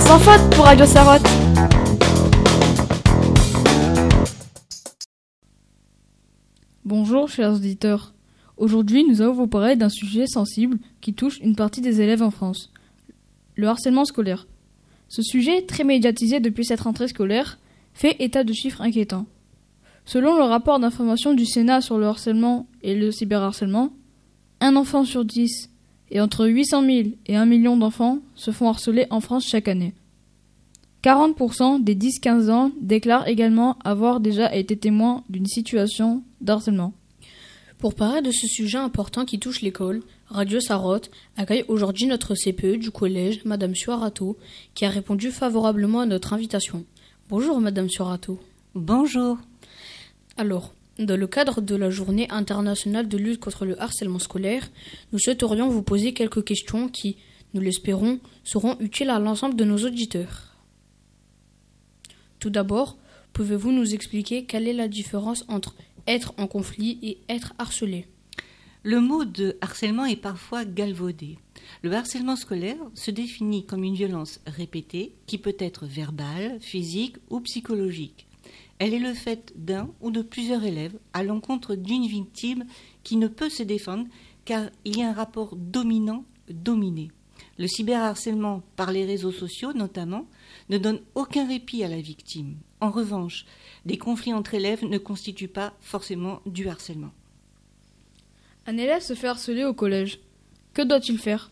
sans faute pour Radio Sarotte. Bonjour chers auditeurs. Aujourd'hui, nous allons vous parler d'un sujet sensible qui touche une partie des élèves en France. Le harcèlement scolaire. Ce sujet, très médiatisé depuis cette rentrée scolaire, fait état de chiffres inquiétants. Selon le rapport d'information du Sénat sur le harcèlement et le cyberharcèlement, un enfant sur dix et entre 800 000 et 1 million d'enfants se font harceler en France chaque année. 40% des 10-15 ans déclarent également avoir déjà été témoins d'une situation d'harcèlement. Pour parler de ce sujet important qui touche l'école, Radio Sarotte accueille aujourd'hui notre CPE du collège, Madame Suarato, qui a répondu favorablement à notre invitation. Bonjour Madame Suarato. Bonjour. Alors, dans le cadre de la journée internationale de lutte contre le harcèlement scolaire, nous souhaiterions vous poser quelques questions qui, nous l'espérons, seront utiles à l'ensemble de nos auditeurs. Tout d'abord, pouvez-vous nous expliquer quelle est la différence entre être en conflit et être harcelé? Le mot de harcèlement est parfois galvaudé. Le harcèlement scolaire se définit comme une violence répétée qui peut être verbale, physique ou psychologique. Elle est le fait d'un ou de plusieurs élèves à l'encontre d'une victime qui ne peut se défendre car il y a un rapport dominant-dominé. Le cyberharcèlement par les réseaux sociaux notamment ne donne aucun répit à la victime. En revanche, des conflits entre élèves ne constituent pas forcément du harcèlement. Un élève se fait harceler au collège. Que doit-il faire?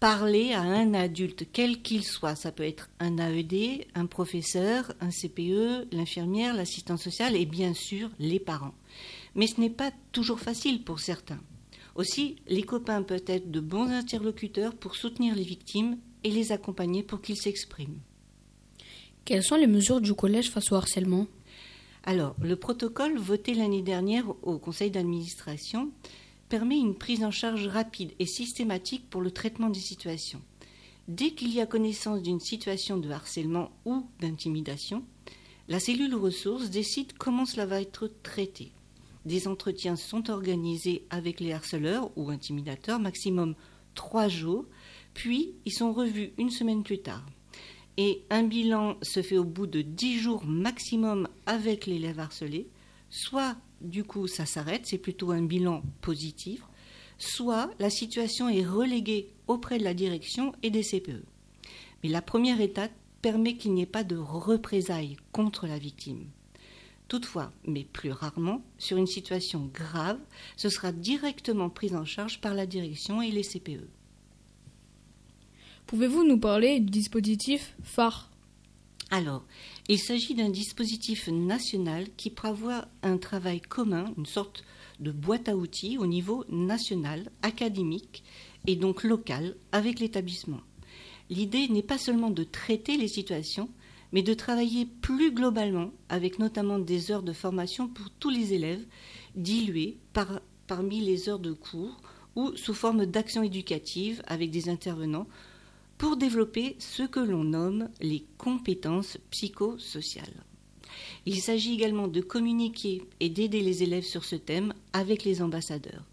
Parler à un adulte, quel qu'il soit. Ça peut être un AED, un professeur, un CPE, l'infirmière, l'assistant social et bien sûr les parents. Mais ce n'est pas toujours facile pour certains. Aussi, les copains peuvent être de bons interlocuteurs pour soutenir les victimes et les accompagner pour qu'ils s'expriment. Quelles sont les mesures du collège face au harcèlement? Alors, le protocole voté l'année dernière au conseil d'administration permet une prise en charge rapide et systématique pour le traitement des situations. Dès qu'il y a connaissance d'une situation de harcèlement ou d'intimidation, la cellule ressources décide comment cela va être traité. Des entretiens sont organisés avec les harceleurs ou intimidateurs, maximum trois jours, puis ils sont revus une semaine plus tard et un bilan se fait au bout de 10 jours maximum avec l'élève harcelé, soit du coup ça s'arrête, c'est plutôt un bilan positif, soit la situation est reléguée auprès de la direction et des CPE. Mais la première étape permet qu'il n'y ait pas de représailles contre la victime. Toutefois, mais plus rarement, sur une situation grave, ce sera directement pris en charge par la direction et les CPE. Pouvez-vous nous parler du dispositif phare? Alors, il s'agit d'un dispositif national qui prévoit un travail commun, une sorte de boîte à outils au niveau national, académique et donc local avec l'établissement. L'idée n'est pas seulement de traiter les situations, mais de travailler plus globalement avec notamment des heures de formation pour tous les élèves, diluées parmi les heures de cours ou sous forme d'actions éducatives avec des intervenants pour développer ce que l'on nomme les compétences psychosociales. Il s'agit également de communiquer et d'aider les élèves sur ce thème avec les ambassadeurs,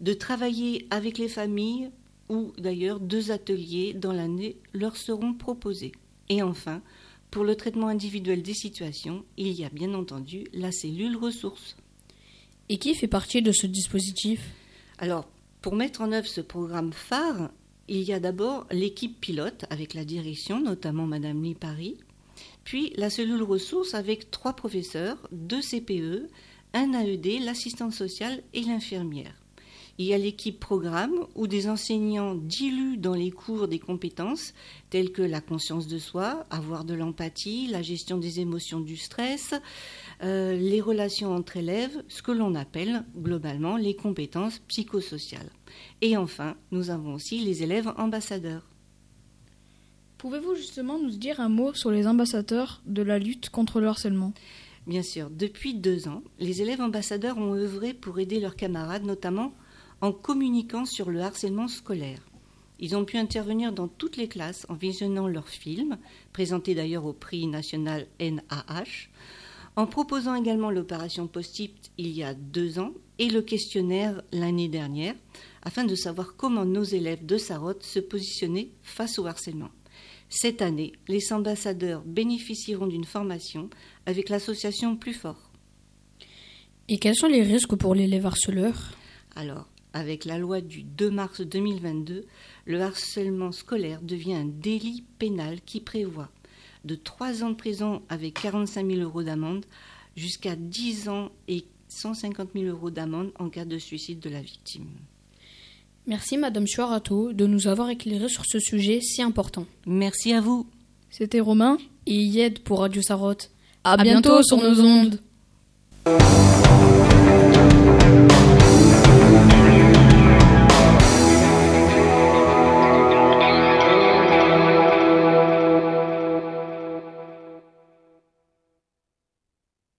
de travailler avec les familles ou d'ailleurs deux ateliers dans l'année leur seront proposés. Et enfin, pour le traitement individuel des situations, il y a bien entendu la cellule ressources. Et qui fait partie de ce dispositif? Alors, pour mettre en œuvre ce programme phare, il y a d'abord l'équipe pilote avec la direction, notamment Madame Lipari, puis la cellule ressources avec trois professeurs, deux CPE, un AED, l'assistante sociale et l'infirmière. Il y a l'équipe programme où des enseignants diluent dans les cours des compétences telles que la conscience de soi, avoir de l'empathie, la gestion des émotions du stress, euh, les relations entre élèves, ce que l'on appelle globalement les compétences psychosociales. Et enfin, nous avons aussi les élèves ambassadeurs. Pouvez-vous justement nous dire un mot sur les ambassadeurs de la lutte contre le harcèlement? Bien sûr, depuis deux ans, les élèves ambassadeurs ont œuvré pour aider leurs camarades, notamment en communiquant sur le harcèlement scolaire. Ils ont pu intervenir dans toutes les classes en visionnant leurs films, présentés d'ailleurs au prix national NAH, en proposant également l'opération Post-it il y a deux ans et le questionnaire l'année dernière, afin de savoir comment nos élèves de Sarotte se positionnaient face au harcèlement. Cette année, les ambassadeurs bénéficieront d'une formation avec l'association Plus Fort. Et quels sont les risques pour l'élève harceleur? Alors, avec la loi du 2 mars 2022, le harcèlement scolaire devient un délit pénal qui prévoit de 3 ans de prison avec 45 000 euros d'amende jusqu'à 10 ans et 150 000 euros d'amende en cas de suicide de la victime. Merci Madame Chuarato de nous avoir éclairé sur ce sujet si important. Merci à vous. C'était Romain Et Yed pour Radio Sarotte. À, bientôt, sur nos ondes.